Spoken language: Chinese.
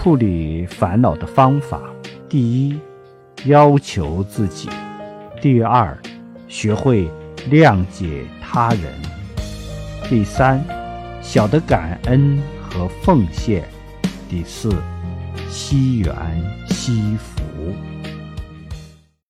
处理烦恼的方法。第一要求自己。第二学会谅解他人。第三晓得感恩和奉献。第四惜缘惜福。